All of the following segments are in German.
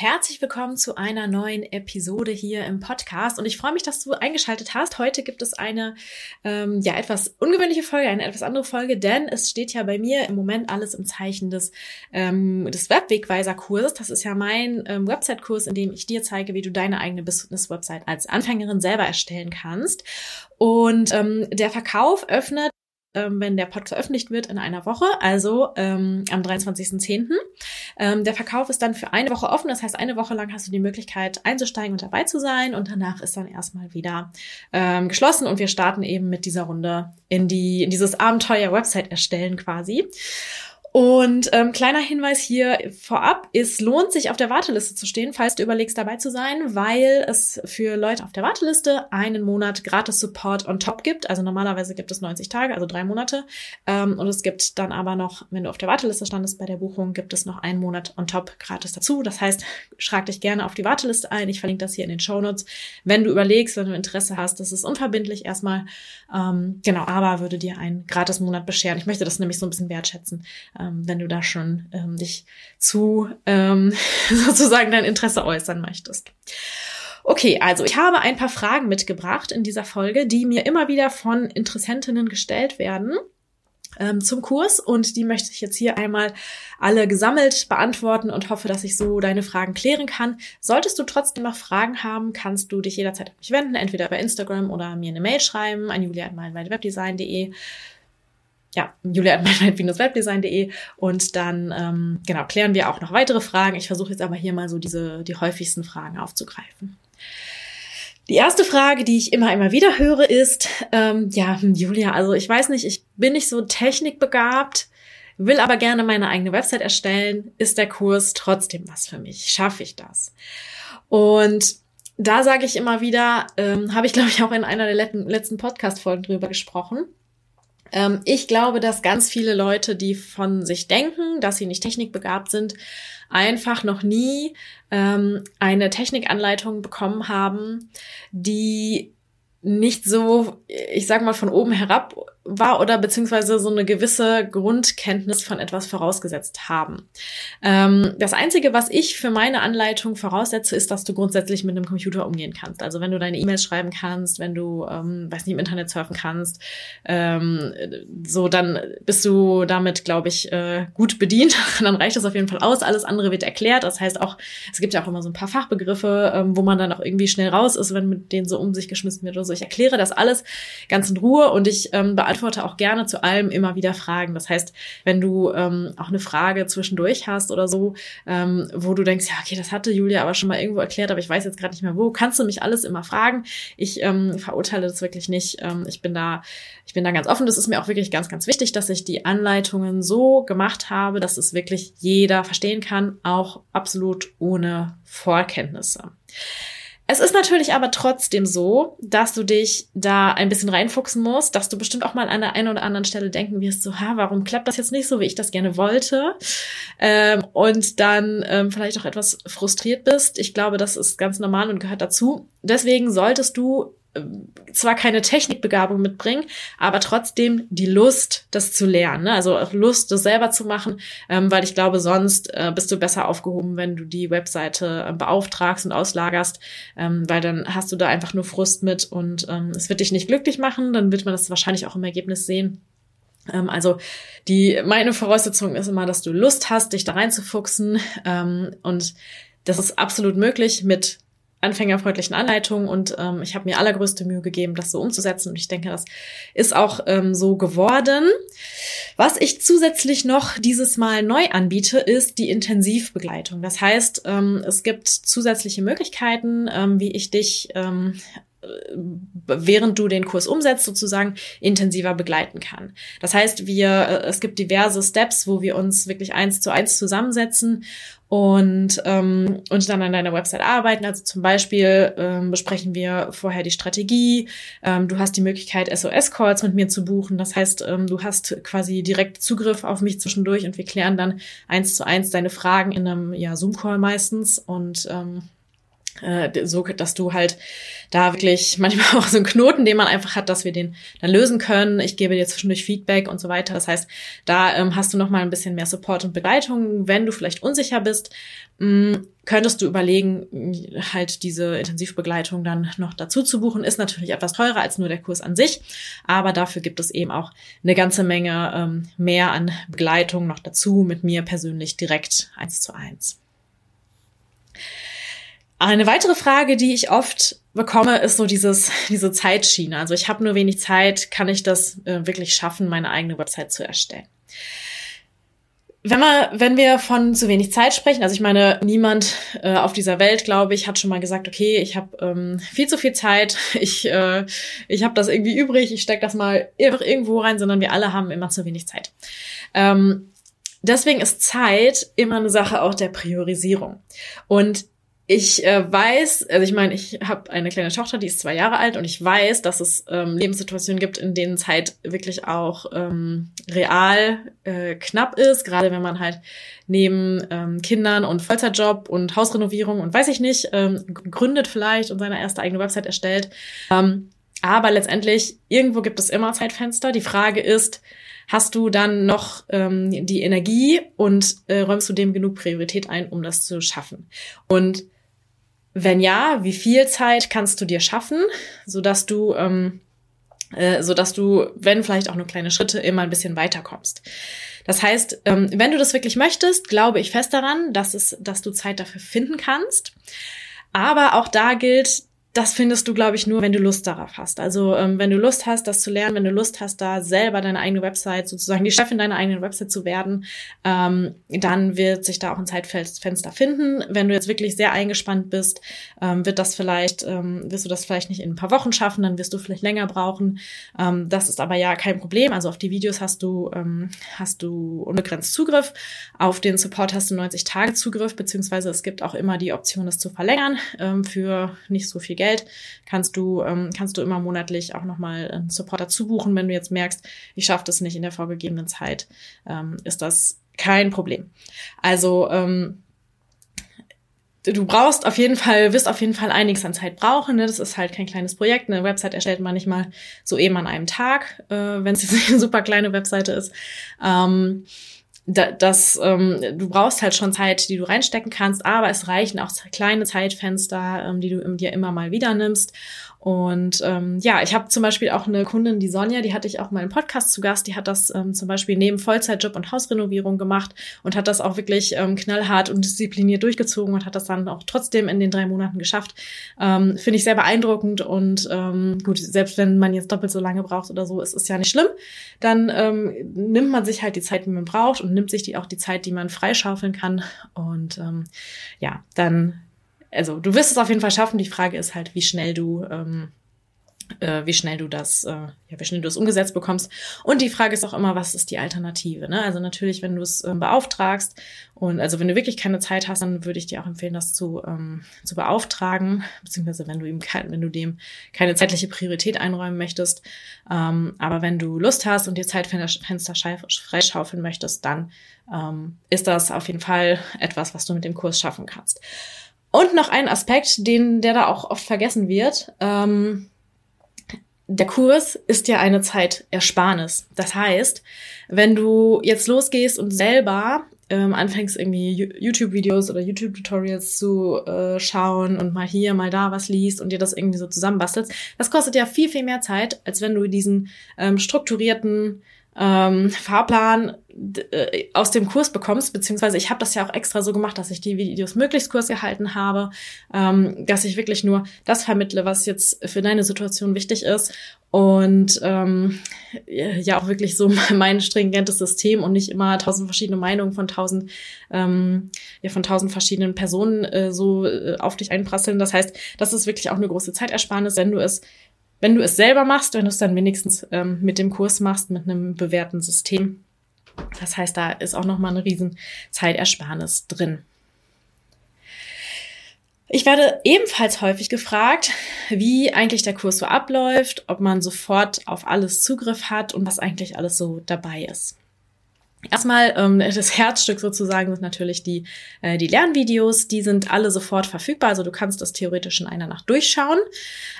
Herzlich willkommen zu einer neuen Episode hier im Podcast und ich freue mich, dass du eingeschaltet hast. Heute gibt es eine ähm, ja etwas ungewöhnliche Folge, eine etwas andere Folge, denn es steht ja bei mir im Moment alles im Zeichen des ähm, des Webwegweiser-Kurses. Das ist ja mein ähm, Website-Kurs, in dem ich dir zeige, wie du deine eigene Business-Website als Anfängerin selber erstellen kannst. Und ähm, der Verkauf öffnet ähm, wenn der Pod veröffentlicht wird in einer Woche, also ähm, am 23.10. Ähm, der Verkauf ist dann für eine Woche offen, das heißt, eine Woche lang hast du die Möglichkeit einzusteigen und dabei zu sein und danach ist dann erstmal wieder ähm, geschlossen und wir starten eben mit dieser Runde in die in dieses Abenteuer Website erstellen quasi. Und ähm, kleiner Hinweis hier vorab, es lohnt sich auf der Warteliste zu stehen, falls du überlegst dabei zu sein, weil es für Leute auf der Warteliste einen Monat gratis Support on top gibt. Also normalerweise gibt es 90 Tage, also drei Monate. Ähm, und es gibt dann aber noch, wenn du auf der Warteliste standest bei der Buchung, gibt es noch einen Monat on top gratis dazu. Das heißt, schlag dich gerne auf die Warteliste ein. Ich verlinke das hier in den Show Notes. Wenn du überlegst, wenn du Interesse hast, das ist unverbindlich erstmal. Ähm, genau, aber würde dir einen gratis Monat bescheren. Ich möchte das nämlich so ein bisschen wertschätzen ähm, wenn du da schon ähm, dich zu ähm, sozusagen dein Interesse äußern möchtest. Okay, also ich habe ein paar Fragen mitgebracht in dieser Folge, die mir immer wieder von Interessentinnen gestellt werden ähm, zum Kurs und die möchte ich jetzt hier einmal alle gesammelt beantworten und hoffe, dass ich so deine Fragen klären kann. Solltest du trotzdem noch Fragen haben, kannst du dich jederzeit an mich wenden, entweder bei Instagram oder mir eine Mail schreiben an julia.meinwebdesign.de ja, julia.webdesign.de und dann ähm, genau klären wir auch noch weitere Fragen. Ich versuche jetzt aber hier mal so diese die häufigsten Fragen aufzugreifen. Die erste Frage, die ich immer immer wieder höre, ist ähm, ja Julia, also ich weiß nicht, ich bin nicht so technikbegabt, will aber gerne meine eigene Website erstellen. Ist der Kurs trotzdem was für mich? Schaffe ich das? Und da sage ich immer wieder, ähm, habe ich glaube ich auch in einer der letzten Podcast-Folgen drüber gesprochen ähm, ich glaube, dass ganz viele Leute, die von sich denken, dass sie nicht technikbegabt sind, einfach noch nie ähm, eine Technikanleitung bekommen haben, die nicht so, ich sag mal, von oben herab war oder beziehungsweise so eine gewisse Grundkenntnis von etwas vorausgesetzt haben. Ähm, das Einzige, was ich für meine Anleitung voraussetze, ist, dass du grundsätzlich mit einem Computer umgehen kannst. Also wenn du deine E-Mails schreiben kannst, wenn du, ähm, weiß nicht, im Internet surfen kannst, ähm, so dann bist du damit, glaube ich, äh, gut bedient. dann reicht das auf jeden Fall aus. Alles andere wird erklärt. Das heißt auch, es gibt ja auch immer so ein paar Fachbegriffe, ähm, wo man dann auch irgendwie schnell raus ist, wenn mit denen so um sich geschmissen wird oder so. Ich erkläre das alles ganz in Ruhe und ich ähm, beantworte auch gerne zu allem immer wieder Fragen. Das heißt, wenn du ähm, auch eine Frage zwischendurch hast oder so, ähm, wo du denkst, ja, okay, das hatte Julia aber schon mal irgendwo erklärt, aber ich weiß jetzt gerade nicht mehr wo, kannst du mich alles immer fragen. Ich ähm, verurteile das wirklich nicht. Ähm, ich bin da, ich bin da ganz offen. Das ist mir auch wirklich ganz, ganz wichtig, dass ich die Anleitungen so gemacht habe, dass es wirklich jeder verstehen kann, auch absolut ohne Vorkenntnisse. Es ist natürlich aber trotzdem so, dass du dich da ein bisschen reinfuchsen musst, dass du bestimmt auch mal an der einen oder anderen Stelle denken wirst, so, ha, warum klappt das jetzt nicht so, wie ich das gerne wollte? Ähm, und dann ähm, vielleicht auch etwas frustriert bist. Ich glaube, das ist ganz normal und gehört dazu. Deswegen solltest du zwar keine Technikbegabung mitbringen, aber trotzdem die Lust, das zu lernen. Ne? Also auch Lust, das selber zu machen, ähm, weil ich glaube, sonst äh, bist du besser aufgehoben, wenn du die Webseite äh, beauftragst und auslagerst, ähm, weil dann hast du da einfach nur Frust mit und ähm, es wird dich nicht glücklich machen, dann wird man das wahrscheinlich auch im Ergebnis sehen. Ähm, also die meine Voraussetzung ist immer, dass du Lust hast, dich da reinzufuchsen ähm, und das ist absolut möglich mit anfängerfreundlichen Anleitungen und ähm, ich habe mir allergrößte Mühe gegeben, das so umzusetzen und ich denke, das ist auch ähm, so geworden. Was ich zusätzlich noch dieses Mal neu anbiete, ist die Intensivbegleitung. Das heißt, ähm, es gibt zusätzliche Möglichkeiten, ähm, wie ich dich ähm, während du den Kurs umsetzt, sozusagen intensiver begleiten kann. Das heißt, wir, äh, es gibt diverse Steps, wo wir uns wirklich eins zu eins zusammensetzen und, ähm, und dann an deiner Website arbeiten. Also zum Beispiel ähm, besprechen wir vorher die Strategie. Ähm, du hast die Möglichkeit, SOS-Calls mit mir zu buchen. Das heißt, ähm, du hast quasi direkt Zugriff auf mich zwischendurch und wir klären dann eins zu eins deine Fragen in einem ja, Zoom-Call meistens und ähm, äh, so, dass du halt da wirklich manchmal auch so einen Knoten, den man einfach hat, dass wir den dann lösen können. Ich gebe dir zwischendurch Feedback und so weiter. Das heißt, da ähm, hast du noch mal ein bisschen mehr Support und Begleitung. Wenn du vielleicht unsicher bist, mh, mm, könntest du überlegen, halt diese Intensivbegleitung dann noch dazu zu buchen. Ist natürlich etwas teurer als nur der Kurs an sich, aber dafür gibt es eben auch eine ganze Menge ähm, mehr an Begleitung noch dazu mit mir persönlich direkt eins zu eins. Eine weitere Frage, die ich oft bekomme, ist so dieses, diese Zeitschiene. Also ich habe nur wenig Zeit, kann ich das äh, wirklich schaffen, meine eigene Website zu erstellen? Wenn wir, wenn wir von zu wenig Zeit sprechen, also ich meine, niemand äh, auf dieser Welt, glaube ich, hat schon mal gesagt, okay, ich habe ähm, viel zu viel Zeit, ich, äh, ich habe das irgendwie übrig, ich stecke das mal einfach irgendwo rein, sondern wir alle haben immer zu wenig Zeit. Ähm, deswegen ist Zeit immer eine Sache auch der Priorisierung. Und ich äh, weiß, also ich meine, ich habe eine kleine Tochter, die ist zwei Jahre alt und ich weiß, dass es ähm, Lebenssituationen gibt, in denen Zeit wirklich auch ähm, real äh, knapp ist, gerade wenn man halt neben ähm, Kindern und Vollzeitjob und Hausrenovierung und weiß ich nicht, ähm, gründet vielleicht und seine erste eigene Website erstellt. Ähm, aber letztendlich, irgendwo gibt es immer Zeitfenster. Die Frage ist, hast du dann noch ähm, die Energie und äh, räumst du dem genug Priorität ein, um das zu schaffen? Und wenn ja, wie viel Zeit kannst du dir schaffen, so dass du, ähm, äh, so dass du, wenn vielleicht auch nur kleine Schritte, immer ein bisschen weiterkommst. Das heißt, ähm, wenn du das wirklich möchtest, glaube ich fest daran, dass es, dass du Zeit dafür finden kannst. Aber auch da gilt, das findest du, glaube ich, nur, wenn du Lust darauf hast. Also ähm, wenn du Lust hast, das zu lernen, wenn du Lust hast, da selber deine eigene Website, sozusagen die Chefin deiner eigenen Website zu werden, ähm, dann wird sich da auch ein Zeitfenster finden. Wenn du jetzt wirklich sehr eingespannt bist, ähm, wird das vielleicht, ähm, wirst du das vielleicht nicht in ein paar Wochen schaffen, dann wirst du vielleicht länger brauchen. Ähm, das ist aber ja kein Problem. Also auf die Videos hast du, ähm, hast du unbegrenzt Zugriff. Auf den Support hast du 90 Tage Zugriff, beziehungsweise es gibt auch immer die Option, das zu verlängern für nicht so viel Geld, kannst du, ähm, kannst du immer monatlich auch nochmal einen Supporter zubuchen. Wenn du jetzt merkst, ich schaffe das nicht in der vorgegebenen Zeit, ähm, ist das kein Problem. Also, ähm, du brauchst auf jeden Fall, wirst auf jeden Fall einiges an Zeit brauchen. Ne? Das ist halt kein kleines Projekt. Eine Website erstellt man nicht mal so eben an einem Tag, äh, wenn es eine super kleine Webseite ist. Ähm, da, das, ähm, du brauchst halt schon Zeit, die du reinstecken kannst, aber es reichen auch kleine Zeitfenster, ähm, die du dir immer mal wieder nimmst. Und ähm, ja, ich habe zum Beispiel auch eine Kundin, die Sonja, die hatte ich auch mal im Podcast zu Gast, die hat das ähm, zum Beispiel neben Vollzeitjob und Hausrenovierung gemacht und hat das auch wirklich ähm, knallhart und diszipliniert durchgezogen und hat das dann auch trotzdem in den drei Monaten geschafft. Ähm, Finde ich sehr beeindruckend und ähm, gut, selbst wenn man jetzt doppelt so lange braucht oder so, ist es ja nicht schlimm. Dann ähm, nimmt man sich halt die Zeit, die man braucht und nimmt sich die auch die Zeit, die man freischaufeln kann. Und ähm, ja, dann also du wirst es auf jeden Fall schaffen. Die Frage ist halt, wie schnell du, ähm, äh, wie schnell du das, äh, ja, wie schnell du das umgesetzt bekommst. Und die Frage ist auch immer, was ist die Alternative? Ne? Also natürlich, wenn du es ähm, beauftragst und also wenn du wirklich keine Zeit hast, dann würde ich dir auch empfehlen, das zu, ähm, zu beauftragen, beziehungsweise wenn du ihm kein, wenn du dem keine zeitliche Priorität einräumen möchtest. Ähm, aber wenn du Lust hast und dir Zeitfenster freischaufeln möchtest, dann ähm, ist das auf jeden Fall etwas, was du mit dem Kurs schaffen kannst. Und noch ein Aspekt, den, der da auch oft vergessen wird. Ähm, der Kurs ist ja eine Zeitersparnis. Das heißt, wenn du jetzt losgehst und selber ähm, anfängst, irgendwie YouTube-Videos oder YouTube-Tutorials zu äh, schauen und mal hier, mal da was liest und dir das irgendwie so zusammenbastelst, das kostet ja viel, viel mehr Zeit, als wenn du diesen ähm, strukturierten ähm, Fahrplan äh, aus dem Kurs bekommst, beziehungsweise ich habe das ja auch extra so gemacht, dass ich die Videos möglichst kurz gehalten habe, ähm, dass ich wirklich nur das vermittle, was jetzt für deine Situation wichtig ist und ähm, ja auch wirklich so mein stringentes System und nicht immer tausend verschiedene Meinungen von tausend ähm, ja von tausend verschiedenen Personen äh, so äh, auf dich einprasseln. Das heißt, das ist wirklich auch eine große Zeitersparnis, wenn du es wenn du es selber machst, wenn du es dann wenigstens ähm, mit dem Kurs machst, mit einem bewährten System. Das heißt, da ist auch nochmal eine riesen Zeitersparnis drin. Ich werde ebenfalls häufig gefragt, wie eigentlich der Kurs so abläuft, ob man sofort auf alles Zugriff hat und was eigentlich alles so dabei ist. Erstmal ähm, das Herzstück sozusagen sind natürlich die, äh, die Lernvideos. Die sind alle sofort verfügbar. Also du kannst das theoretisch in einer Nacht durchschauen.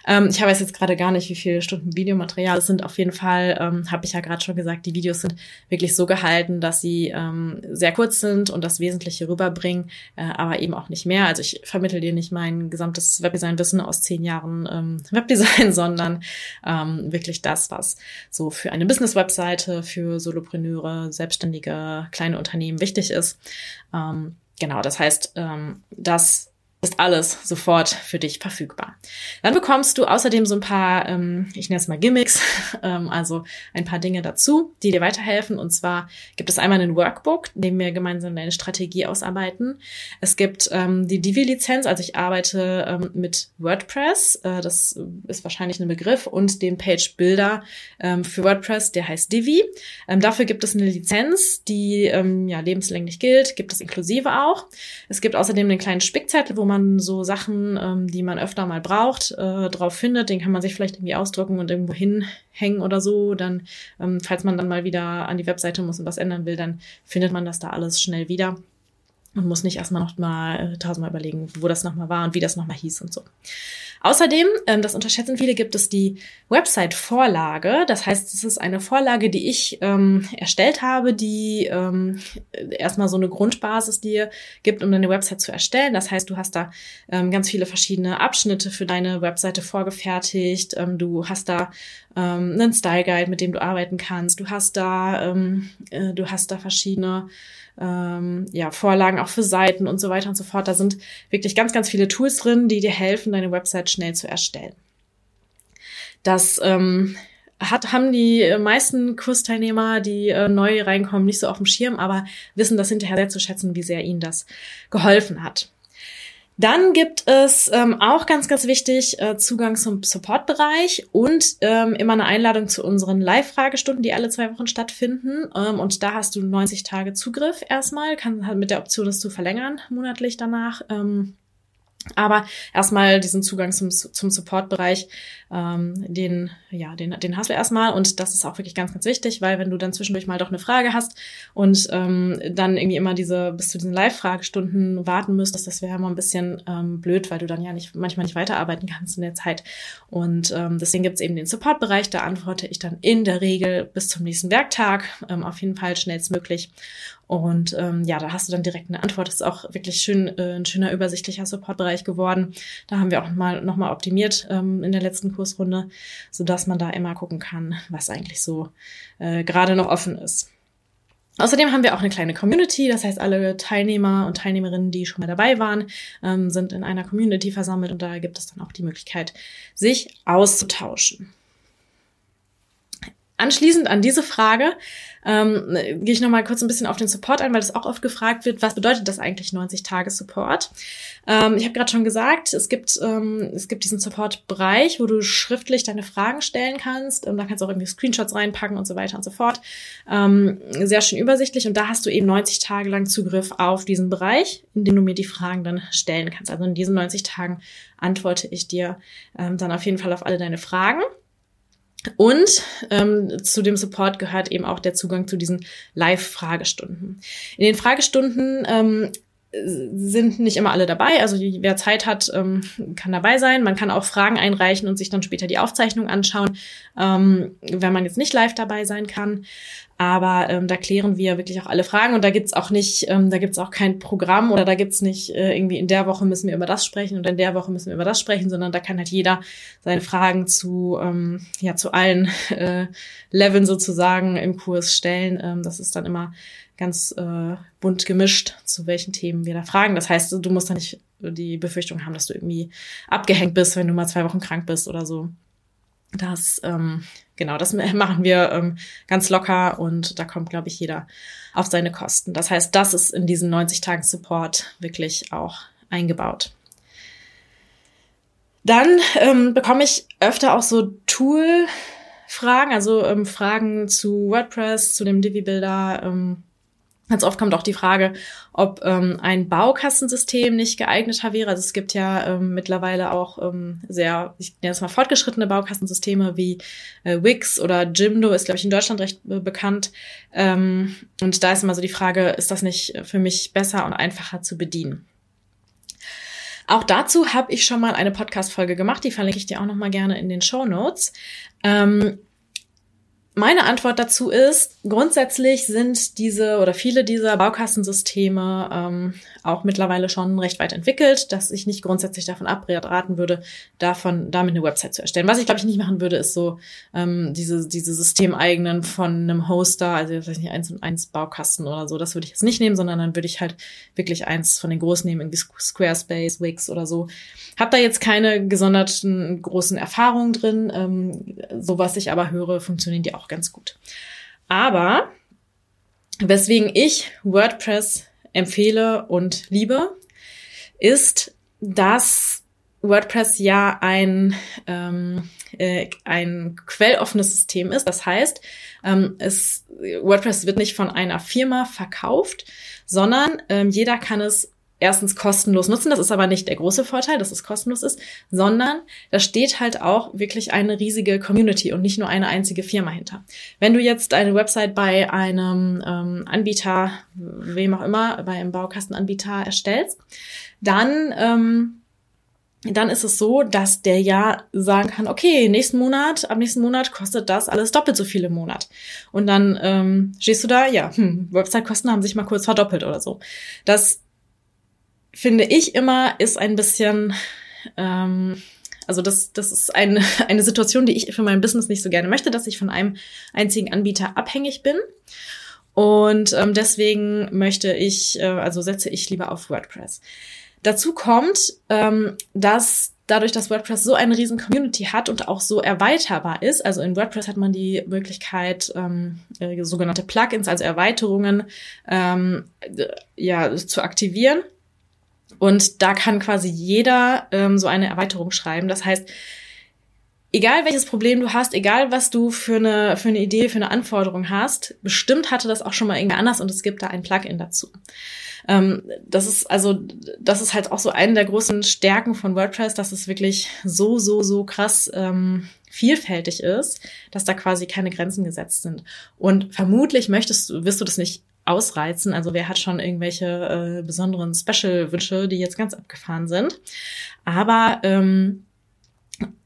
Ähm, ich weiß jetzt gerade gar nicht, wie viele Stunden Videomaterial es sind. Auf jeden Fall ähm, habe ich ja gerade schon gesagt, die Videos sind wirklich so gehalten, dass sie ähm, sehr kurz sind und das Wesentliche rüberbringen, äh, aber eben auch nicht mehr. Also ich vermittel dir nicht mein gesamtes Webdesign-Wissen aus zehn Jahren ähm, Webdesign, sondern ähm, wirklich das, was so für eine Business-Webseite, für Solopreneure, Selbstständige selbstständige kleine Unternehmen wichtig ist. Ähm, genau, das heißt, ähm, das ist alles sofort für dich verfügbar. Dann bekommst du außerdem so ein paar, ähm, ich nenne es mal Gimmicks, ähm, also ein paar Dinge dazu, die dir weiterhelfen. Und zwar gibt es einmal einen Workbook, in dem wir gemeinsam deine Strategie ausarbeiten. Es gibt ähm, die Divi-Lizenz, also ich arbeite ähm, mit WordPress, äh, das ist wahrscheinlich ein Begriff, und den Page Builder ähm, für WordPress, der heißt Divi. Ähm, dafür gibt es eine Lizenz, die ähm, ja lebenslänglich gilt, gibt es inklusive auch. Es gibt außerdem einen kleinen Spickzettel, wo man so Sachen, ähm, die man öfter mal braucht, äh, drauf findet. Den kann man sich vielleicht irgendwie ausdrucken und irgendwo hinhängen oder so. Dann, ähm, falls man dann mal wieder an die Webseite muss und was ändern will, dann findet man das da alles schnell wieder und muss nicht erstmal noch mal äh, tausendmal überlegen, wo das nochmal war und wie das nochmal hieß und so. Außerdem, ähm, das unterschätzen viele, gibt es die Website-Vorlage. Das heißt, es ist eine Vorlage, die ich ähm, erstellt habe, die ähm, erstmal so eine Grundbasis dir gibt, um deine Website zu erstellen. Das heißt, du hast da ähm, ganz viele verschiedene Abschnitte für deine Webseite vorgefertigt. Ähm, du hast da ähm, einen Style Guide, mit dem du arbeiten kannst. Du hast da, ähm, äh, du hast da verschiedene ähm, ja, Vorlagen auch für Seiten und so weiter und so fort. Da sind wirklich ganz, ganz viele Tools drin, die dir helfen, deine Website schnell zu erstellen. Das ähm, hat, haben die meisten Kursteilnehmer, die äh, neu reinkommen, nicht so auf dem Schirm, aber wissen das hinterher sehr zu schätzen, wie sehr ihnen das geholfen hat. Dann gibt es ähm, auch ganz, ganz wichtig äh, Zugang zum Supportbereich und ähm, immer eine Einladung zu unseren Live-Fragestunden, die alle zwei Wochen stattfinden. Ähm, und da hast du 90 Tage Zugriff erstmal, kann halt mit der Option, das zu verlängern monatlich danach. Ähm, aber erstmal diesen Zugang zum, zum Support-Bereich, ähm, den, ja, den, den hast du erstmal. Und das ist auch wirklich ganz, ganz wichtig, weil wenn du dann zwischendurch mal doch eine Frage hast und ähm, dann irgendwie immer diese bis zu diesen Live-Fragestunden warten müsstest, das wäre immer ein bisschen ähm, blöd, weil du dann ja nicht manchmal nicht weiterarbeiten kannst in der Zeit. Und ähm, deswegen gibt's eben den Support-Bereich, da antworte ich dann in der Regel bis zum nächsten Werktag, ähm, auf jeden Fall schnellstmöglich. Und ähm, ja, da hast du dann direkt eine Antwort. Das ist auch wirklich schön, äh, ein schöner übersichtlicher Supportbereich geworden. Da haben wir auch mal noch mal optimiert ähm, in der letzten Kursrunde, so dass man da immer gucken kann, was eigentlich so äh, gerade noch offen ist. Außerdem haben wir auch eine kleine Community, das heißt, alle Teilnehmer und Teilnehmerinnen, die schon mal dabei waren, ähm, sind in einer Community versammelt und da gibt es dann auch die Möglichkeit, sich auszutauschen. Anschließend an diese Frage ähm, gehe ich noch mal kurz ein bisschen auf den Support ein, weil das auch oft gefragt wird, was bedeutet das eigentlich 90 Tage Support? Ähm, ich habe gerade schon gesagt, es gibt ähm, es gibt diesen Support-Bereich, wo du schriftlich deine Fragen stellen kannst. Ähm, da kannst du auch irgendwie Screenshots reinpacken und so weiter und so fort. Ähm, sehr schön übersichtlich und da hast du eben 90 Tage lang Zugriff auf diesen Bereich, in dem du mir die Fragen dann stellen kannst. Also in diesen 90 Tagen antworte ich dir ähm, dann auf jeden Fall auf alle deine Fragen. Und ähm, zu dem Support gehört eben auch der Zugang zu diesen Live-Fragestunden. In den Fragestunden ähm, sind nicht immer alle dabei. Also wer Zeit hat, ähm, kann dabei sein. Man kann auch Fragen einreichen und sich dann später die Aufzeichnung anschauen, ähm, wenn man jetzt nicht live dabei sein kann. Aber ähm, da klären wir wirklich auch alle Fragen und da gibt's auch nicht, ähm, da gibt's auch kein Programm oder da gibt's nicht äh, irgendwie in der Woche müssen wir über das sprechen und in der Woche müssen wir über das sprechen, sondern da kann halt jeder seine Fragen zu ähm, ja zu allen äh, Leveln sozusagen im Kurs stellen. Ähm, das ist dann immer ganz äh, bunt gemischt, zu welchen Themen wir da fragen. Das heißt, du musst da nicht die Befürchtung haben, dass du irgendwie abgehängt bist, wenn du mal zwei Wochen krank bist oder so. Das ähm, genau, das machen wir ähm, ganz locker und da kommt, glaube ich, jeder auf seine Kosten. Das heißt, das ist in diesen 90 Tagen Support wirklich auch eingebaut. Dann ähm, bekomme ich öfter auch so Tool-Fragen, also ähm, Fragen zu WordPress, zu dem Divi-Builder, ähm, Ganz oft kommt auch die Frage, ob ähm, ein Baukastensystem nicht geeigneter wäre. Also es gibt ja ähm, mittlerweile auch ähm, sehr, ich nenne es mal fortgeschrittene Baukastensysteme wie äh, Wix oder Jimdo ist, glaube ich, in Deutschland recht äh, bekannt. Ähm, und da ist immer so die Frage, ist das nicht für mich besser und einfacher zu bedienen? Auch dazu habe ich schon mal eine Podcast-Folge gemacht, die verlinke ich dir auch noch mal gerne in den Show Notes. Ähm, meine Antwort dazu ist, grundsätzlich sind diese oder viele dieser Baukastensysteme ähm, auch mittlerweile schon recht weit entwickelt, dass ich nicht grundsätzlich davon abraten würde, davon damit eine Website zu erstellen. Was ich glaube ich nicht machen würde, ist so ähm, diese diese Systemeigenen von einem Hoster, also weiß nicht eins und eins Baukasten oder so. Das würde ich jetzt nicht nehmen, sondern dann würde ich halt wirklich eins von den großen nehmen, irgendwie Squarespace, Wix oder so. Hab da jetzt keine gesonderten großen Erfahrungen drin. Ähm, so was ich aber höre, funktionieren die auch ganz gut. Aber weswegen ich WordPress empfehle und liebe, ist, dass WordPress ja ein, ähm, äh, ein quelloffenes System ist. Das heißt, ähm, es, WordPress wird nicht von einer Firma verkauft, sondern ähm, jeder kann es erstens kostenlos nutzen. Das ist aber nicht der große Vorteil, dass es kostenlos ist, sondern da steht halt auch wirklich eine riesige Community und nicht nur eine einzige Firma hinter. Wenn du jetzt eine Website bei einem ähm, Anbieter, wem auch immer, bei einem Baukastenanbieter erstellst, dann ähm, dann ist es so, dass der ja sagen kann, okay, nächsten Monat, ab nächsten Monat kostet das alles doppelt so viel im Monat. Und dann ähm, stehst du da, ja, hm, Website-Kosten haben sich mal kurz verdoppelt oder so. Das finde ich immer, ist ein bisschen, ähm, also das, das ist eine, eine Situation, die ich für mein Business nicht so gerne möchte, dass ich von einem einzigen Anbieter abhängig bin. Und ähm, deswegen möchte ich, äh, also setze ich lieber auf WordPress. Dazu kommt, ähm, dass dadurch, dass WordPress so eine riesen Community hat und auch so erweiterbar ist, also in WordPress hat man die Möglichkeit, ähm, äh, sogenannte Plugins, also Erweiterungen, ähm, ja, zu aktivieren und da kann quasi jeder ähm, so eine Erweiterung schreiben. Das heißt, egal welches Problem du hast, egal was du für eine, für eine Idee, für eine Anforderung hast, bestimmt hatte das auch schon mal irgendwer anders und es gibt da ein Plugin dazu. Ähm, das ist also, das ist halt auch so eine der großen Stärken von WordPress, dass es wirklich so, so, so krass ähm, vielfältig ist, dass da quasi keine Grenzen gesetzt sind. Und vermutlich möchtest du, wirst du das nicht ausreizen. Also wer hat schon irgendwelche äh, besonderen Special-Wünsche, die jetzt ganz abgefahren sind. Aber ähm,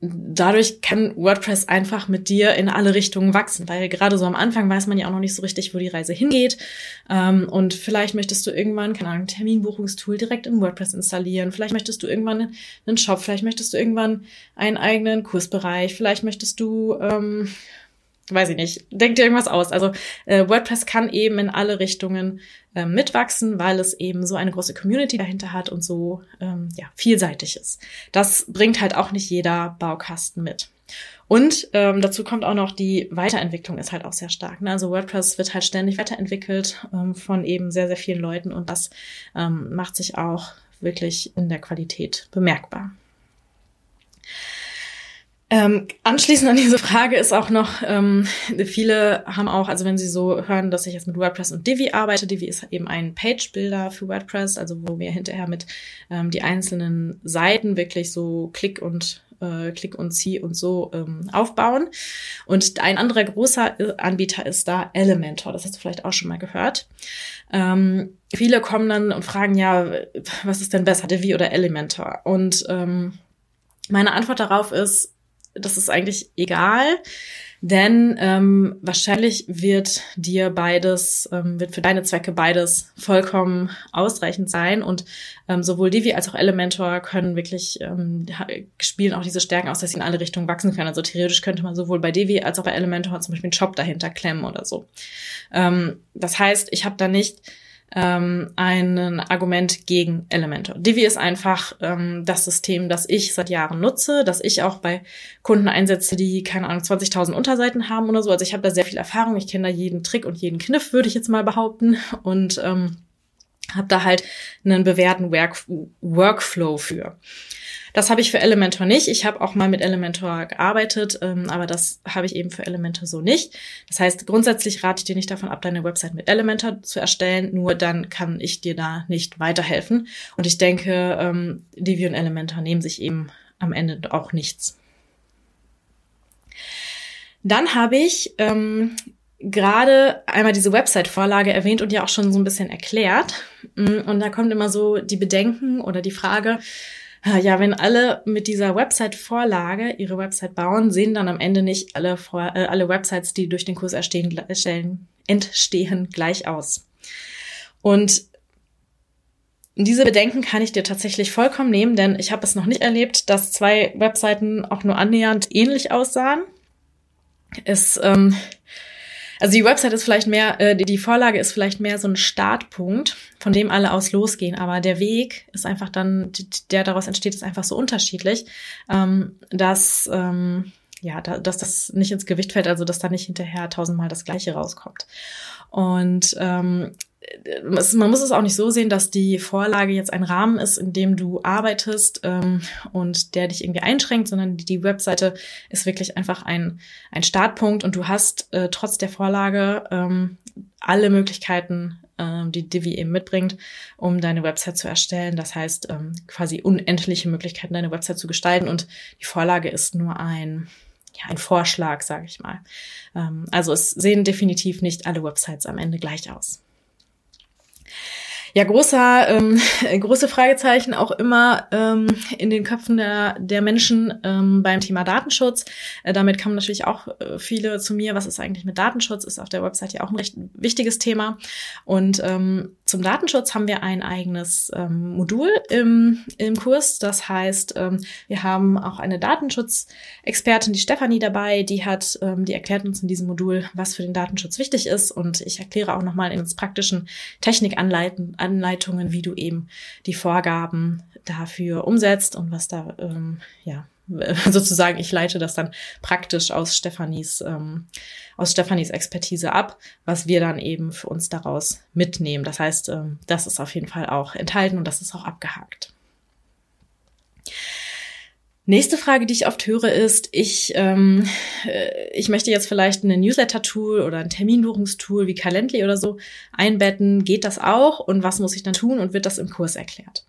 dadurch kann WordPress einfach mit dir in alle Richtungen wachsen, weil gerade so am Anfang weiß man ja auch noch nicht so richtig, wo die Reise hingeht. Ähm, und vielleicht möchtest du irgendwann, keine Ahnung, ein Terminbuchungstool direkt in WordPress installieren. Vielleicht möchtest du irgendwann einen Shop, vielleicht möchtest du irgendwann einen eigenen Kursbereich, vielleicht möchtest du ähm, weiß ich nicht, denkt dir irgendwas aus. Also äh, WordPress kann eben in alle Richtungen äh, mitwachsen, weil es eben so eine große Community dahinter hat und so ähm, ja, vielseitig ist. Das bringt halt auch nicht jeder Baukasten mit. Und ähm, dazu kommt auch noch die Weiterentwicklung ist halt auch sehr stark. Ne? Also WordPress wird halt ständig weiterentwickelt ähm, von eben sehr, sehr vielen Leuten und das ähm, macht sich auch wirklich in der Qualität bemerkbar. Ähm, anschließend an diese Frage ist auch noch, ähm, viele haben auch, also wenn sie so hören, dass ich jetzt mit WordPress und Divi arbeite, Divi ist eben ein Page-Builder für WordPress, also wo wir hinterher mit ähm, die einzelnen Seiten wirklich so Klick und äh, Klick und Zieh und so ähm, aufbauen. Und ein anderer großer äh, Anbieter ist da Elementor, das hast du vielleicht auch schon mal gehört. Ähm, viele kommen dann und fragen, ja, was ist denn besser, Divi oder Elementor? Und ähm, meine Antwort darauf ist, das ist eigentlich egal, denn ähm, wahrscheinlich wird dir beides, ähm, wird für deine Zwecke beides vollkommen ausreichend sein und ähm, sowohl Divi als auch Elementor können wirklich ähm, spielen auch diese Stärken aus, dass sie in alle Richtungen wachsen können. Also theoretisch könnte man sowohl bei Divi als auch bei Elementor zum Beispiel einen Shop dahinter klemmen oder so. Ähm, das heißt, ich habe da nicht ähm, ein Argument gegen Elementor. Divi ist einfach ähm, das System, das ich seit Jahren nutze, das ich auch bei Kunden einsetze, die, keine Ahnung, 20.000 Unterseiten haben oder so. Also ich habe da sehr viel Erfahrung, ich kenne da jeden Trick und jeden Kniff, würde ich jetzt mal behaupten. Und ähm, Habe da halt einen bewährten Work Workflow für. Das habe ich für Elementor nicht. Ich habe auch mal mit Elementor gearbeitet, ähm, aber das habe ich eben für Elementor so nicht. Das heißt, grundsätzlich rate ich dir nicht davon ab, deine Website mit Elementor zu erstellen. Nur dann kann ich dir da nicht weiterhelfen. Und ich denke, ähm, Divi und Elementor nehmen sich eben am Ende auch nichts. Dann habe ich ähm, gerade einmal diese Website-Vorlage erwähnt und ja auch schon so ein bisschen erklärt. Mm, und da kommt immer so die Bedenken oder die Frage, ja, wenn alle mit dieser Website-Vorlage ihre Website bauen, sehen dann am Ende nicht alle, äh, alle Websites, die durch den Kurs erstehen, erstellen, entstehen, gleich aus. Und diese Bedenken kann ich dir tatsächlich vollkommen nehmen, denn ich habe es noch nicht erlebt, dass zwei Webseiten auch nur annähernd ähnlich aussahen. Es ähm, also die Website ist vielleicht mehr, äh, die, Vorlage ist vielleicht mehr so ein Startpunkt, von dem alle aus losgehen. Aber der Weg ist einfach dann, der daraus entsteht, ist einfach so unterschiedlich, ähm, dass ähm, ja, da, dass das nicht ins Gewicht fällt, also dass da nicht hinterher tausendmal das Gleiche rauskommt. Und ähm, man muss es auch nicht so sehen, dass die Vorlage jetzt ein Rahmen ist, in dem du arbeitest ähm, und der dich irgendwie einschränkt, sondern die, die Webseite ist wirklich einfach ein, ein Startpunkt und du hast äh, trotz der Vorlage ähm, alle Möglichkeiten, ähm, die Divi eben mitbringt, um deine Website zu erstellen. Das heißt, ähm, quasi unendliche Möglichkeiten, deine Website zu gestalten und die Vorlage ist nur ein, ja, ein Vorschlag, sage ich mal. Ähm, also es sehen definitiv nicht alle Websites am Ende gleich aus. Ja, großer, ähm, große Fragezeichen auch immer ähm, in den Köpfen der, der Menschen ähm, beim Thema Datenschutz. Äh, damit kommen natürlich auch äh, viele zu mir. Was ist eigentlich mit Datenschutz? Ist auf der Website ja auch ein recht wichtiges Thema. Und ähm, zum Datenschutz haben wir ein eigenes ähm, Modul im, im Kurs. Das heißt, ähm, wir haben auch eine Datenschutzexpertin, die Stefanie, dabei. Die hat, ähm, die erklärt uns in diesem Modul, was für den Datenschutz wichtig ist. Und ich erkläre auch nochmal in uns praktischen Technikanleitungen Anleitungen, wie du eben die Vorgaben dafür umsetzt und was da, ähm, ja, sozusagen, ich leite das dann praktisch aus Stefanis, ähm, aus Stefanis Expertise ab, was wir dann eben für uns daraus mitnehmen. Das heißt, ähm, das ist auf jeden Fall auch enthalten und das ist auch abgehakt. Nächste Frage, die ich oft höre, ist, ich, ähm, äh, ich möchte jetzt vielleicht ein Newsletter-Tool oder ein Terminbuchungstool wie Calendly oder so einbetten. Geht das auch? Und was muss ich dann tun? Und wird das im Kurs erklärt?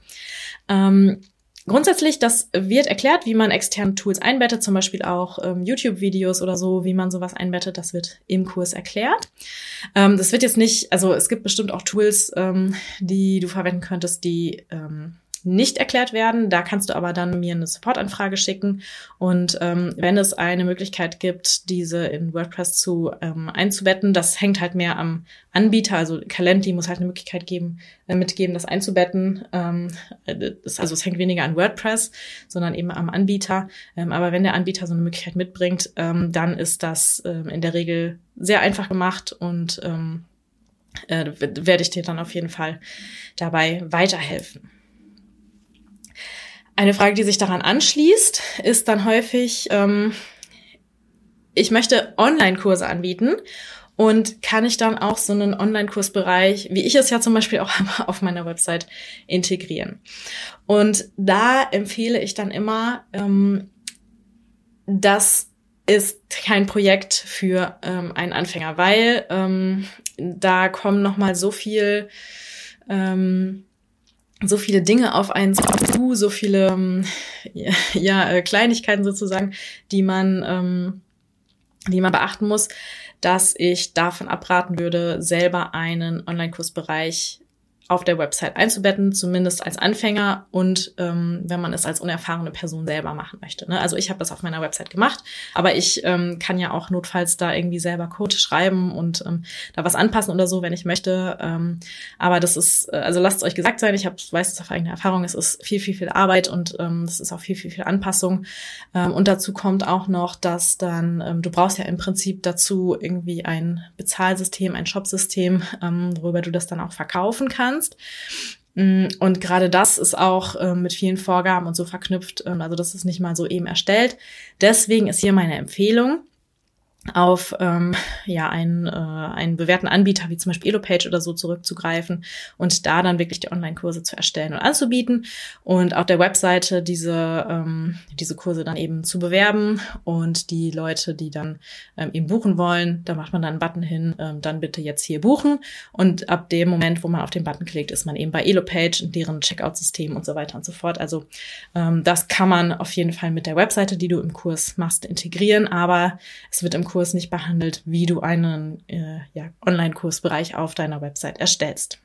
Ähm, Grundsätzlich, das wird erklärt, wie man externe Tools einbettet, zum Beispiel auch ähm, YouTube-Videos oder so, wie man sowas einbettet, das wird im Kurs erklärt. Ähm, das wird jetzt nicht, also es gibt bestimmt auch Tools, ähm, die du verwenden könntest, die ähm, nicht erklärt werden. Da kannst du aber dann mir eine Supportanfrage schicken. Und ähm, wenn es eine Möglichkeit gibt, diese in WordPress zu ähm, einzubetten, das hängt halt mehr am Anbieter. Also Calendly muss halt eine Möglichkeit geben, äh, mitgeben, das einzubetten. Ähm, das, also es hängt weniger an WordPress, sondern eben am Anbieter. Ähm, aber wenn der Anbieter so eine Möglichkeit mitbringt, ähm, dann ist das ähm, in der Regel sehr einfach gemacht und ähm, äh, werde ich dir dann auf jeden Fall dabei weiterhelfen. Eine Frage, die sich daran anschließt, ist dann häufig, ähm, ich möchte Online-Kurse anbieten und kann ich dann auch so einen Online-Kursbereich, wie ich es ja zum Beispiel auch auf meiner Website integrieren. Und da empfehle ich dann immer, ähm, das ist kein Projekt für ähm, einen Anfänger, weil ähm, da kommen noch mal so viel ähm, so viele Dinge auf einen zu, so viele ähm, ja, äh, Kleinigkeiten sozusagen, die man, ähm, die man beachten muss, dass ich davon abraten würde, selber einen Online-Kursbereich auf der Website einzubetten, zumindest als Anfänger und ähm, wenn man es als unerfahrene Person selber machen möchte. Ne? Also ich habe das auf meiner Website gemacht, aber ich ähm, kann ja auch notfalls da irgendwie selber Code schreiben und ähm, da was anpassen oder so, wenn ich möchte. Ähm, aber das ist, äh, also lasst euch gesagt sein, ich hab, weiß es auf eigene Erfahrung, es ist viel, viel, viel Arbeit und ähm, es ist auch viel, viel, viel Anpassung. Ähm, und dazu kommt auch noch, dass dann, ähm, du brauchst ja im Prinzip dazu irgendwie ein Bezahlsystem, ein Shopsystem, ähm, worüber du das dann auch verkaufen kannst kannst. Mm, und gerade das ist auch äh, mit vielen Vorgaben und so verknüpft. Ähm, also das ist nicht mal so eben erstellt. Deswegen ist hier meine Empfehlung. Auf ähm, ja einen, äh, einen bewährten Anbieter wie zum Beispiel Elopage oder so zurückzugreifen und da dann wirklich die Online-Kurse zu erstellen und anzubieten und auf der Webseite diese ähm, diese Kurse dann eben zu bewerben und die Leute, die dann ähm, eben buchen wollen, da macht man dann einen Button hin, ähm, dann bitte jetzt hier buchen und ab dem Moment, wo man auf den Button klickt, ist man eben bei Elopage und deren Checkout-System und so weiter und so fort. Also ähm, das kann man auf jeden Fall mit der Webseite, die du im Kurs machst, integrieren, aber es wird im Kurs nicht behandelt, wie du einen äh, ja, Online-Kursbereich auf deiner Website erstellst.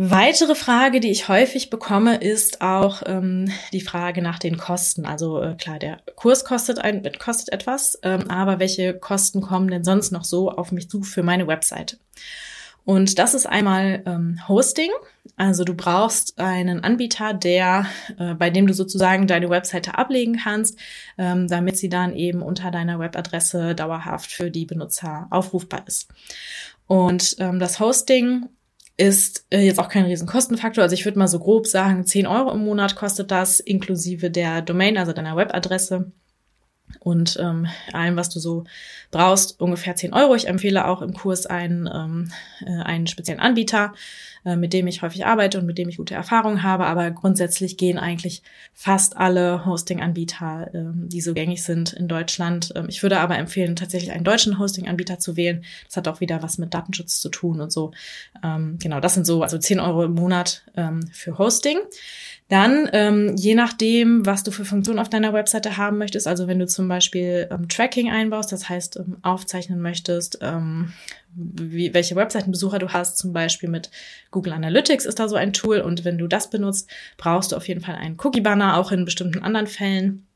Weitere Frage, die ich häufig bekomme, ist auch ähm, die Frage nach den Kosten. Also äh, klar, der Kurs kostet ein kostet etwas, ähm, aber welche Kosten kommen denn sonst noch so auf mich zu für meine Webseite? Und das ist einmal ähm, Hosting. Also du brauchst einen Anbieter, der, äh, bei dem du sozusagen deine Webseite ablegen kannst, ähm, damit sie dann eben unter deiner Webadresse dauerhaft für die Benutzer aufrufbar ist. Und ähm, das Hosting ist äh, jetzt auch kein Riesenkostenfaktor. Also ich würde mal so grob sagen, 10 Euro im Monat kostet das, inklusive der Domain, also deiner Webadresse und ähm, allem, was du so brauchst, ungefähr 10 Euro. Ich empfehle auch im Kurs einen, ähm, äh, einen speziellen Anbieter, äh, mit dem ich häufig arbeite und mit dem ich gute Erfahrungen habe. Aber grundsätzlich gehen eigentlich fast alle Hosting-Anbieter, ähm, die so gängig sind in Deutschland. Ähm, ich würde aber empfehlen, tatsächlich einen deutschen Hosting-Anbieter zu wählen. Das hat auch wieder was mit Datenschutz zu tun und so. Ähm, genau, das sind so, also 10 Euro im Monat ähm, für Hosting. Dann, ähm, je nachdem, was du für Funktionen auf deiner Webseite haben möchtest, also wenn du zum Beispiel ähm, Tracking einbaust, das heißt ähm, aufzeichnen möchtest, ähm, wie, welche Webseitenbesucher du hast, zum Beispiel mit Google Analytics ist da so ein Tool und wenn du das benutzt, brauchst du auf jeden Fall einen Cookie-Banner, auch in bestimmten anderen Fällen.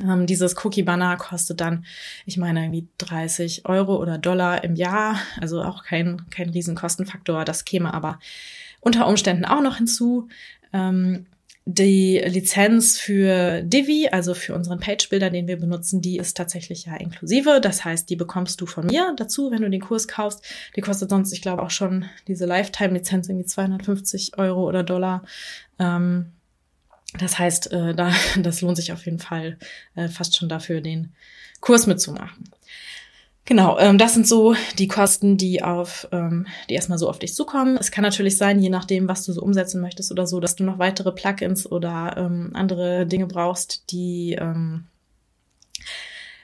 Ähm, dieses Cookie-Banner kostet dann, ich meine, irgendwie 30 Euro oder Dollar im Jahr, also auch kein, kein Riesenkostenfaktor. Das käme aber unter Umständen auch noch hinzu. Ähm, die Lizenz für Divi, also für unseren Page-Builder, den wir benutzen, die ist tatsächlich ja inklusive. Das heißt, die bekommst du von mir dazu, wenn du den Kurs kaufst. Die kostet sonst, ich glaube, auch schon diese Lifetime-Lizenz irgendwie 250 Euro oder Dollar. Ähm, das heißt, äh, da, das lohnt sich auf jeden Fall äh, fast schon dafür, den Kurs mitzumachen. Genau, ähm, das sind so die Kosten, die auf, ähm, die erstmal so auf dich zukommen. Es kann natürlich sein, je nachdem, was du so umsetzen möchtest oder so, dass du noch weitere Plugins oder ähm, andere Dinge brauchst, die ähm,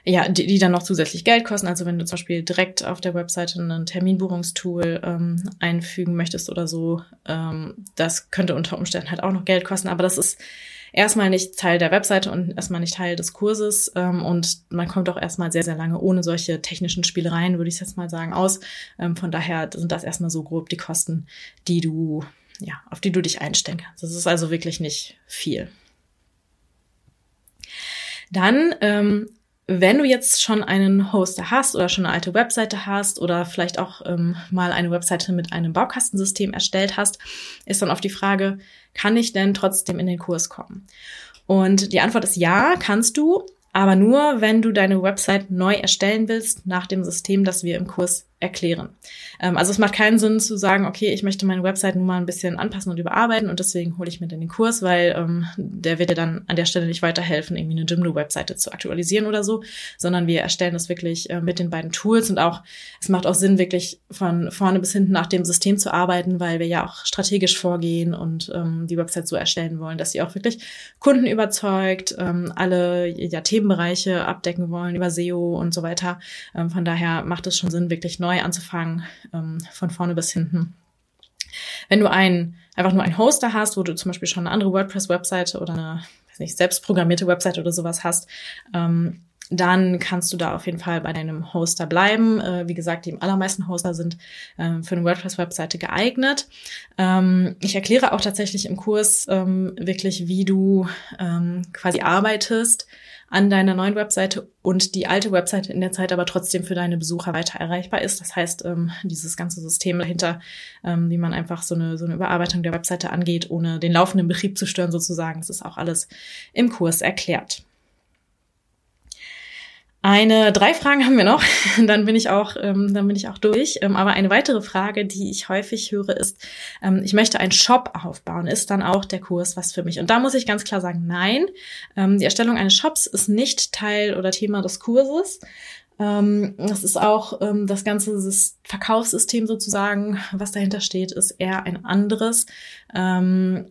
ja, die, die dann noch zusätzlich Geld kosten. Also wenn du zum Beispiel direkt auf der Webseite ein Terminbuchungstool ähm, einfügen möchtest oder so, ähm, das könnte unter Umständen halt auch noch Geld kosten. Aber das ist erstmal nicht Teil der Webseite und erstmal nicht Teil des Kurses. Ähm, und man kommt auch erstmal sehr, sehr lange ohne solche technischen Spielereien, würde ich jetzt mal sagen, aus. Ähm, von daher sind das erstmal so grob die Kosten, die du, ja, auf die du dich einstellen kannst. Das ist also wirklich nicht viel. Dann ähm, wenn du jetzt schon einen Hoster hast oder schon eine alte Webseite hast oder vielleicht auch ähm, mal eine Webseite mit einem Baukastensystem erstellt hast, ist dann auf die Frage, kann ich denn trotzdem in den Kurs kommen? Und die Antwort ist ja, kannst du, aber nur, wenn du deine Website neu erstellen willst nach dem System, das wir im Kurs erklären. Ähm, also es macht keinen Sinn zu sagen, okay, ich möchte meine Website nun mal ein bisschen anpassen und überarbeiten und deswegen hole ich mir dann den Kurs, weil ähm, der wird dir dann an der Stelle nicht weiterhelfen, irgendwie eine Jimdo-Webseite zu aktualisieren oder so, sondern wir erstellen das wirklich äh, mit den beiden Tools und auch, es macht auch Sinn, wirklich von vorne bis hinten nach dem System zu arbeiten, weil wir ja auch strategisch vorgehen und ähm, die Website so erstellen wollen, dass sie auch wirklich Kunden überzeugt, ähm, alle ja, Themenbereiche abdecken wollen über SEO und so weiter. Ähm, von daher macht es schon Sinn, wirklich neu neu anzufangen, ähm, von vorne bis hinten. Wenn du ein, einfach nur einen Hoster hast, wo du zum Beispiel schon eine andere WordPress-Webseite oder eine, weiß nicht, selbstprogrammierte Webseite oder sowas hast, ähm, dann kannst du da auf jeden Fall bei deinem Hoster bleiben. Äh, wie gesagt, die allermeisten Hoster sind äh, für eine WordPress-Webseite geeignet. Ähm, ich erkläre auch tatsächlich im Kurs ähm, wirklich, wie du ähm, quasi arbeitest an deiner neuen Webseite und die alte Webseite in der Zeit aber trotzdem für deine Besucher weiter erreichbar ist. Das heißt, ähm, dieses ganze System dahinter, ähm, wie man einfach so eine, so eine Überarbeitung der Webseite angeht, ohne den laufenden Betrieb zu stören sozusagen, das ist auch alles im Kurs erklärt. Eine, drei Fragen haben wir noch, dann bin ich auch, ähm, dann bin ich auch durch. Ähm, aber eine weitere Frage, die ich häufig höre, ist, ähm, ich möchte einen Shop aufbauen. Ist dann auch der Kurs was für mich? Und da muss ich ganz klar sagen, nein. Ähm, die Erstellung eines Shops ist nicht Teil oder Thema des Kurses. Ähm, das ist auch ähm, das ganze Verkaufssystem sozusagen, was dahinter steht, ist eher ein anderes. Ähm,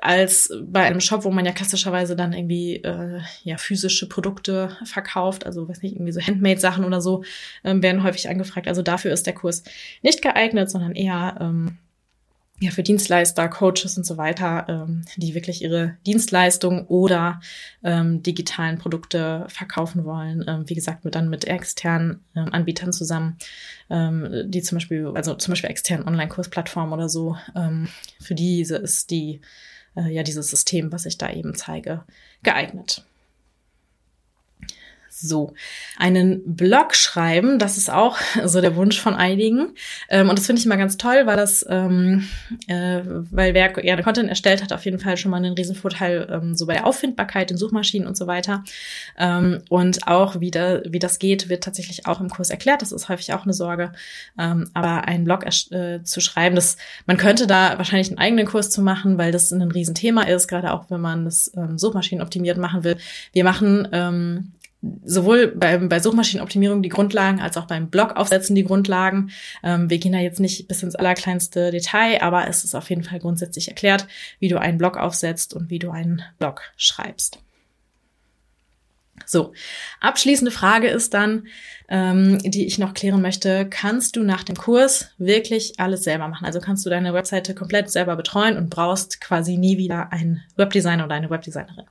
als bei einem Shop, wo man ja klassischerweise dann irgendwie äh, ja physische Produkte verkauft, also weiß nicht irgendwie so Handmade-Sachen oder so ähm, werden häufig angefragt. Also dafür ist der Kurs nicht geeignet, sondern eher ähm, ja für Dienstleister, Coaches und so weiter, ähm, die wirklich ihre Dienstleistung oder ähm, digitalen Produkte verkaufen wollen. Ähm, wie gesagt, mit, dann mit externen ähm, Anbietern zusammen, ähm, die zum Beispiel, also zum Beispiel externen Online-Kursplattformen oder so. Ähm, für diese ist die äh, ja dieses System, was ich da eben zeige, geeignet. So, einen Blog schreiben, das ist auch so der Wunsch von einigen. Ähm, und das finde ich immer ganz toll, weil das, ähm, äh, weil wer gerne Content erstellt hat, auf jeden Fall schon mal einen Riesenvorteil ähm, so bei der Auffindbarkeit in Suchmaschinen und so weiter. Ähm, und auch wie, da, wie das geht, wird tatsächlich auch im Kurs erklärt. Das ist häufig auch eine Sorge. Ähm, aber einen Blog äh, zu schreiben, das, man könnte da wahrscheinlich einen eigenen Kurs zu machen, weil das ein Riesenthema ist, gerade auch wenn man das ähm, Suchmaschinen optimiert machen will. Wir machen ähm, sowohl beim, bei Suchmaschinenoptimierung die Grundlagen als auch beim Blog aufsetzen die Grundlagen. Ähm, wir gehen da jetzt nicht bis ins allerkleinste Detail, aber es ist auf jeden Fall grundsätzlich erklärt, wie du einen Blog aufsetzt und wie du einen Blog schreibst. So, abschließende Frage ist dann, ähm, die ich noch klären möchte, kannst du nach dem Kurs wirklich alles selber machen? Also kannst du deine Webseite komplett selber betreuen und brauchst quasi nie wieder einen Webdesigner oder eine Webdesignerin.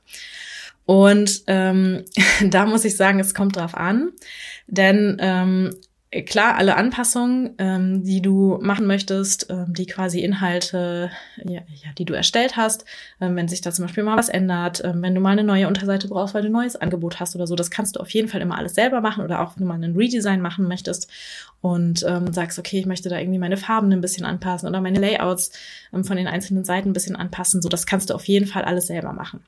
Und ähm, da muss ich sagen, es kommt drauf an, denn ähm, klar, alle Anpassungen, ähm, die du machen möchtest, ähm, die quasi Inhalte, ja, ja, die du erstellt hast, ähm, wenn sich da zum Beispiel mal was ändert, ähm, wenn du mal eine neue Unterseite brauchst, weil du ein neues Angebot hast oder so, das kannst du auf jeden Fall immer alles selber machen oder auch wenn du mal einen Redesign machen möchtest und ähm, sagst, okay, ich möchte da irgendwie meine Farben ein bisschen anpassen oder meine Layouts ähm, von den einzelnen Seiten ein bisschen anpassen, so das kannst du auf jeden Fall alles selber machen.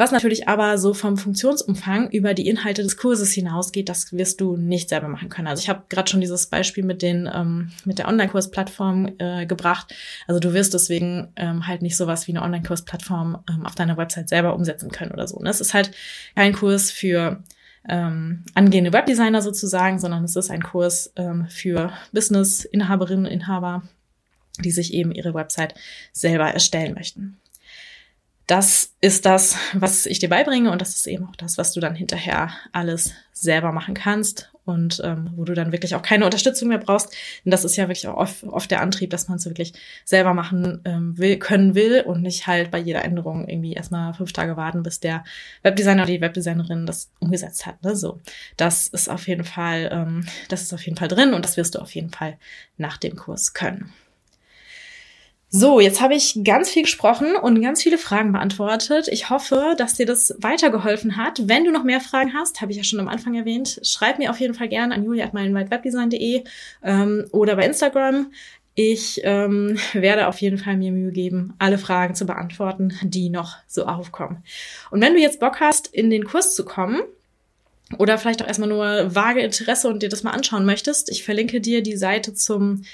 Was natürlich aber so vom Funktionsumfang über die Inhalte des Kurses hinausgeht, das wirst du nicht selber machen können. Also ich habe gerade schon dieses Beispiel mit den ähm, mit der Online-Kursplattform äh, gebracht. Also du wirst deswegen ähm, halt nicht sowas wie eine Online-Kursplattform ähm, auf deiner Website selber umsetzen können oder so. Und ne? es ist halt kein Kurs für ähm, angehende Webdesigner sozusagen, sondern es ist ein Kurs ähm, für Business-Inhaberinnen und Inhaber, die sich eben ihre Website selber erstellen möchten das ist das, was ich dir beibringe und das ist eben auch das, was du dann hinterher alles selber machen kannst und ähm, wo du dann wirklich auch keine Unterstützung mehr brauchst. Und das ist ja wirklich auch oft, oft der Antrieb, dass man es wirklich selber machen ähm, will, können will und nicht halt bei jeder Änderung irgendwie erstmal fünf Tage warten, bis der Webdesigner oder die Webdesignerin das umgesetzt hat. Ne? So, das ist auf jeden Fall, ähm, das ist auf jeden Fall drin und das wirst du auf jeden Fall nach dem Kurs können. So, jetzt habe ich ganz viel gesprochen und ganz viele Fragen beantwortet. Ich hoffe, dass dir das weitergeholfen hat. Wenn du noch mehr Fragen hast, habe ich ja schon am Anfang erwähnt, schreib mir auf jeden Fall gerne an julia.meinwebdesign.de ähm, oder bei Instagram. Ich ähm, werde auf jeden Fall mir Mühe geben, alle Fragen zu beantworten, die noch so aufkommen. Und wenn du jetzt Bock hast, in den Kurs zu kommen, oder vielleicht auch erstmal nur vage Interesse und dir das mal anschauen möchtest, ich verlinke dir die Seite zum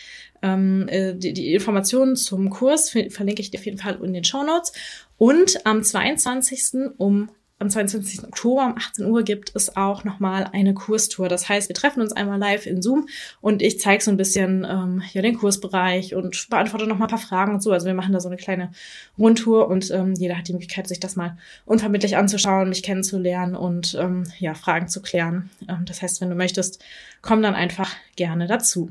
ähm, äh, die, die Informationen zum Kurs verlinke ich dir auf jeden Fall in den Show Notes. Und am 22. um am 22. Oktober um 18 Uhr gibt es auch nochmal eine Kurstour. Das heißt, wir treffen uns einmal live in Zoom und ich zeige so ein bisschen ähm, ja, den Kursbereich und beantworte nochmal ein paar Fragen und so. Also wir machen da so eine kleine Rundtour und ähm, jeder hat die Möglichkeit, sich das mal unvermittlich anzuschauen, mich kennenzulernen und ähm, ja, Fragen zu klären. Ähm, das heißt, wenn du möchtest, komm dann einfach gerne dazu.